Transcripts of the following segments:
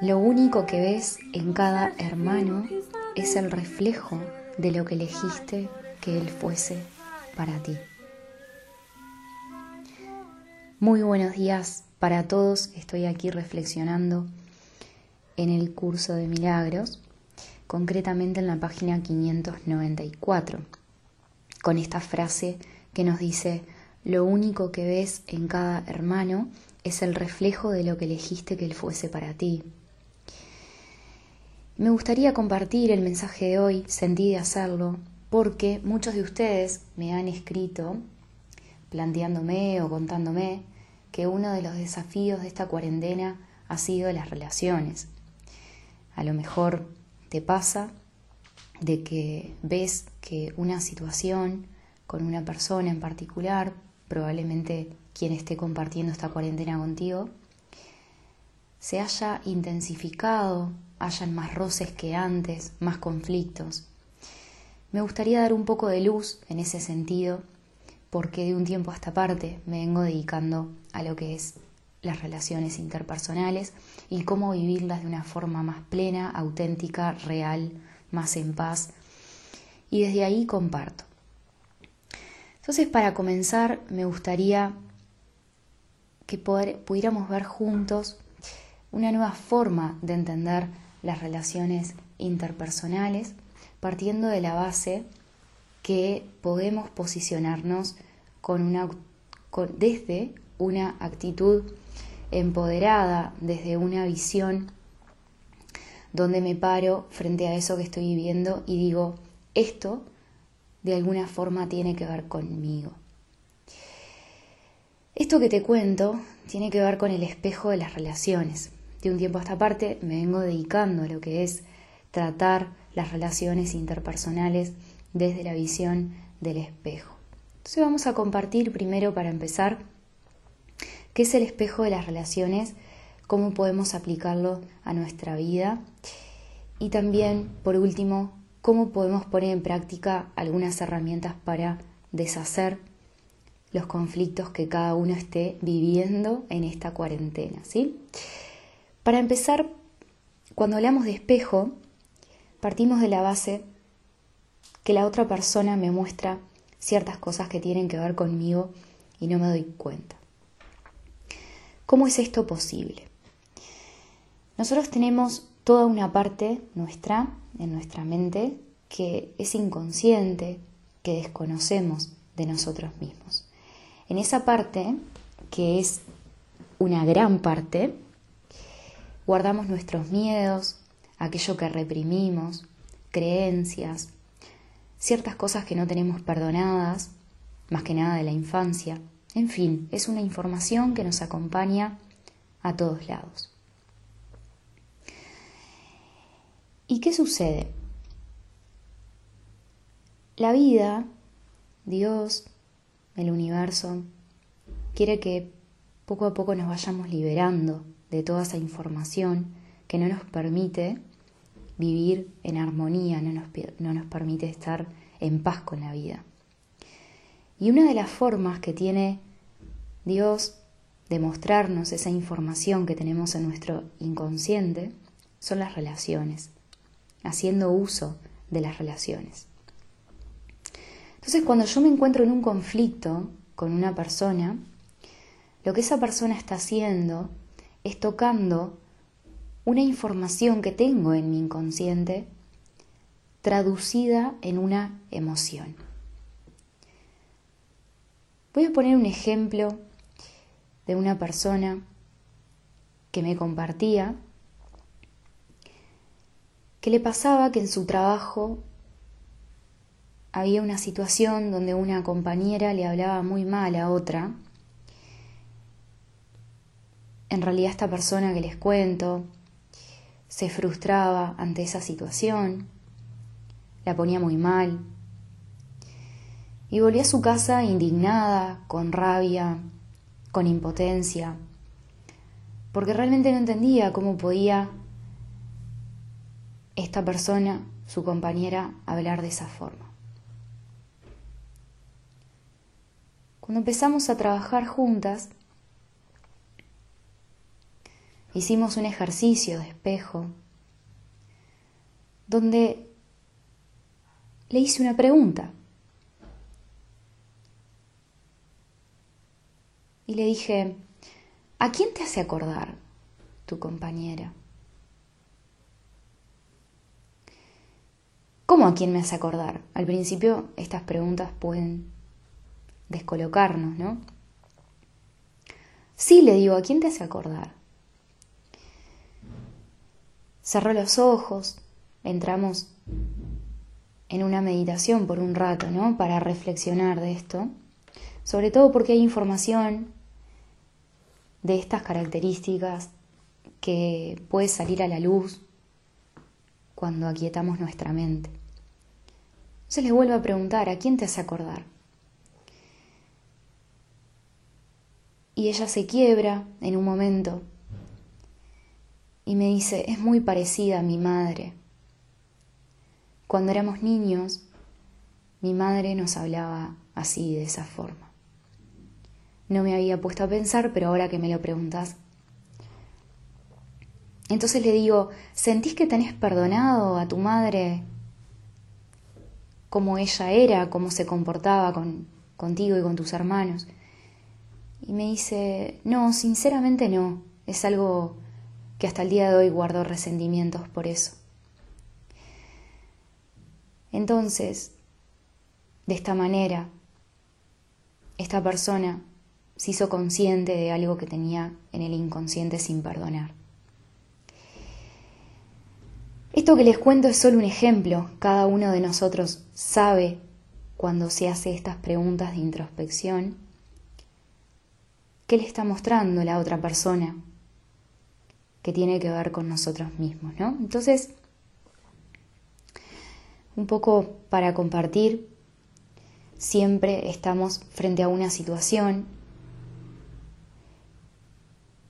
Lo único que ves en cada hermano es el reflejo de lo que elegiste que él fuese para ti. Muy buenos días para todos. Estoy aquí reflexionando en el curso de milagros, concretamente en la página 594, con esta frase que nos dice, lo único que ves en cada hermano es el reflejo de lo que elegiste que él fuese para ti. Me gustaría compartir el mensaje de hoy, sentí de hacerlo, porque muchos de ustedes me han escrito planteándome o contándome que uno de los desafíos de esta cuarentena ha sido las relaciones. A lo mejor te pasa de que ves que una situación con una persona en particular, probablemente quien esté compartiendo esta cuarentena contigo, se haya intensificado hayan más roces que antes, más conflictos. Me gustaría dar un poco de luz en ese sentido, porque de un tiempo a esta parte me vengo dedicando a lo que es las relaciones interpersonales y cómo vivirlas de una forma más plena, auténtica, real, más en paz. Y desde ahí comparto. Entonces, para comenzar, me gustaría que pudiéramos ver juntos una nueva forma de entender las relaciones interpersonales, partiendo de la base que podemos posicionarnos con una, desde una actitud empoderada, desde una visión donde me paro frente a eso que estoy viviendo y digo, esto de alguna forma tiene que ver conmigo. Esto que te cuento tiene que ver con el espejo de las relaciones de un tiempo a esta parte me vengo dedicando a lo que es tratar las relaciones interpersonales desde la visión del espejo. Entonces vamos a compartir primero para empezar qué es el espejo de las relaciones, cómo podemos aplicarlo a nuestra vida y también, por último, cómo podemos poner en práctica algunas herramientas para deshacer los conflictos que cada uno esté viviendo en esta cuarentena, ¿sí? Para empezar, cuando hablamos de espejo, partimos de la base que la otra persona me muestra ciertas cosas que tienen que ver conmigo y no me doy cuenta. ¿Cómo es esto posible? Nosotros tenemos toda una parte nuestra, en nuestra mente, que es inconsciente, que desconocemos de nosotros mismos. En esa parte, que es una gran parte, guardamos nuestros miedos, aquello que reprimimos, creencias, ciertas cosas que no tenemos perdonadas, más que nada de la infancia. En fin, es una información que nos acompaña a todos lados. ¿Y qué sucede? La vida, Dios, el universo, quiere que poco a poco nos vayamos liberando de toda esa información que no nos permite vivir en armonía, no nos, no nos permite estar en paz con la vida. Y una de las formas que tiene Dios de mostrarnos esa información que tenemos en nuestro inconsciente son las relaciones, haciendo uso de las relaciones. Entonces, cuando yo me encuentro en un conflicto con una persona, lo que esa persona está haciendo es tocando una información que tengo en mi inconsciente traducida en una emoción. Voy a poner un ejemplo de una persona que me compartía que le pasaba que en su trabajo había una situación donde una compañera le hablaba muy mal a otra. En realidad esta persona que les cuento se frustraba ante esa situación, la ponía muy mal y volvía a su casa indignada, con rabia, con impotencia, porque realmente no entendía cómo podía esta persona su compañera hablar de esa forma. Cuando empezamos a trabajar juntas, hicimos un ejercicio de espejo donde le hice una pregunta. Y le dije, ¿a quién te hace acordar tu compañera? ¿Cómo a quién me hace acordar? Al principio estas preguntas pueden descolocarnos, ¿no? Sí, le digo, ¿a quién te hace acordar? Cerró los ojos, entramos en una meditación por un rato, ¿no? Para reflexionar de esto, sobre todo porque hay información de estas características que puede salir a la luz cuando aquietamos nuestra mente. Se le vuelve a preguntar, ¿a quién te hace acordar? Y ella se quiebra en un momento y me dice, es muy parecida a mi madre. Cuando éramos niños, mi madre nos hablaba así, de esa forma. No me había puesto a pensar, pero ahora que me lo preguntas. Entonces le digo, ¿sentís que tenés perdonado a tu madre cómo ella era, cómo se comportaba con, contigo y con tus hermanos. Y me dice, no, sinceramente no, es algo que hasta el día de hoy guardo resentimientos por eso. Entonces, de esta manera, esta persona se hizo consciente de algo que tenía en el inconsciente sin perdonar. Esto que les cuento es solo un ejemplo. Cada uno de nosotros sabe cuando se hace estas preguntas de introspección qué le está mostrando la otra persona que tiene que ver con nosotros mismos, ¿no? Entonces, un poco para compartir, siempre estamos frente a una situación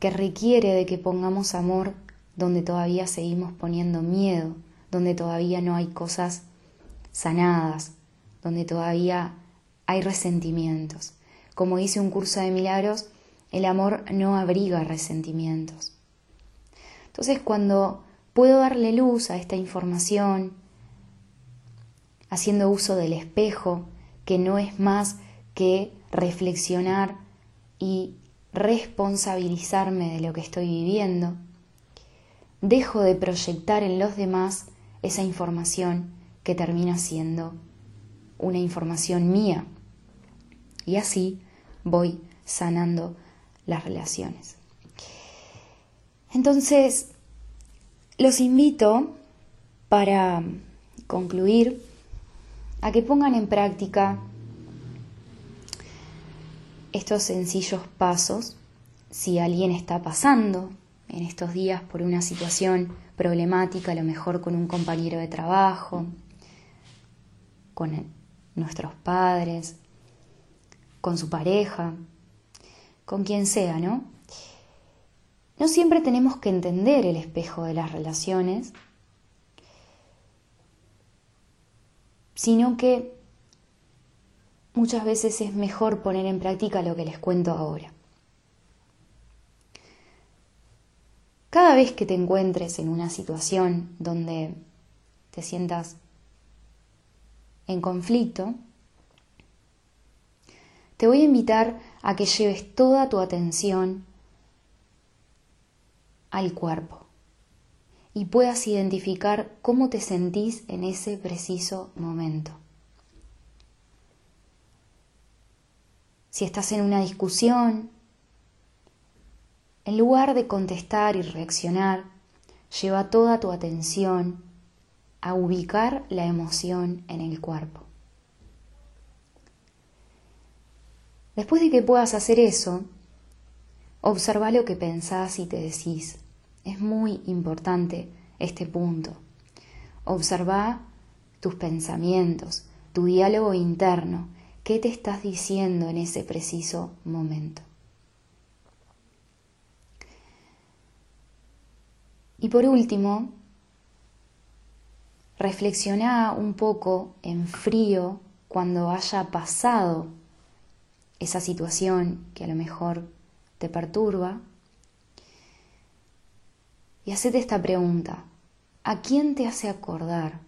que requiere de que pongamos amor donde todavía seguimos poniendo miedo, donde todavía no hay cosas sanadas, donde todavía hay resentimientos. Como dice un curso de milagros, el amor no abriga resentimientos. Entonces cuando puedo darle luz a esta información, haciendo uso del espejo, que no es más que reflexionar y responsabilizarme de lo que estoy viviendo, dejo de proyectar en los demás esa información que termina siendo una información mía. Y así voy sanando las relaciones. Entonces, los invito para concluir a que pongan en práctica estos sencillos pasos si alguien está pasando en estos días por una situación problemática, a lo mejor con un compañero de trabajo, con nuestros padres, con su pareja, con quien sea, ¿no? No siempre tenemos que entender el espejo de las relaciones, sino que muchas veces es mejor poner en práctica lo que les cuento ahora. Cada vez que te encuentres en una situación donde te sientas en conflicto, te voy a invitar a que lleves toda tu atención al cuerpo y puedas identificar cómo te sentís en ese preciso momento. Si estás en una discusión, en lugar de contestar y reaccionar, lleva toda tu atención a ubicar la emoción en el cuerpo. Después de que puedas hacer eso, observa lo que pensás y te decís. Es muy importante este punto. Observa tus pensamientos, tu diálogo interno, qué te estás diciendo en ese preciso momento. Y por último, reflexiona un poco en frío cuando haya pasado esa situación que a lo mejor te perturba y hacete esta pregunta. ¿A quién te hace acordar?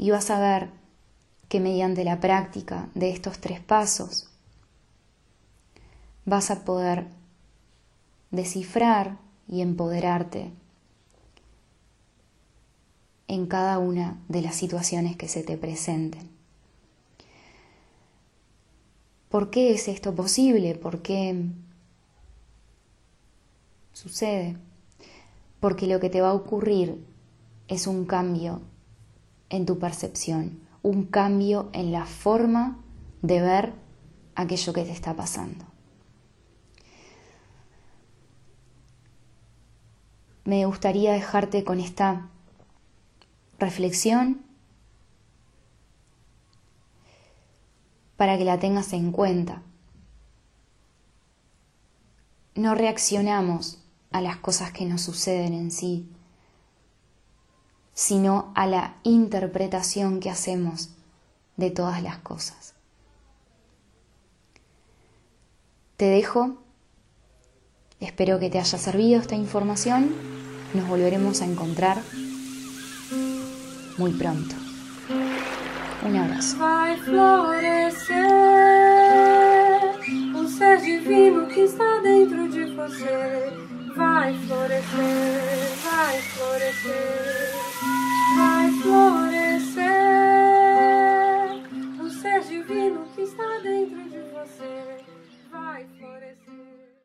Y vas a ver que mediante la práctica de estos tres pasos vas a poder descifrar y empoderarte en cada una de las situaciones que se te presenten. ¿Por qué es esto posible? ¿Por qué sucede? Porque lo que te va a ocurrir es un cambio en tu percepción, un cambio en la forma de ver aquello que te está pasando. Me gustaría dejarte con esta reflexión para que la tengas en cuenta. No reaccionamos a las cosas que nos suceden en sí, sino a la interpretación que hacemos de todas las cosas. Te dejo, espero que te haya servido esta información, nos volveremos a encontrar muy pronto. Un abrazo. high floor.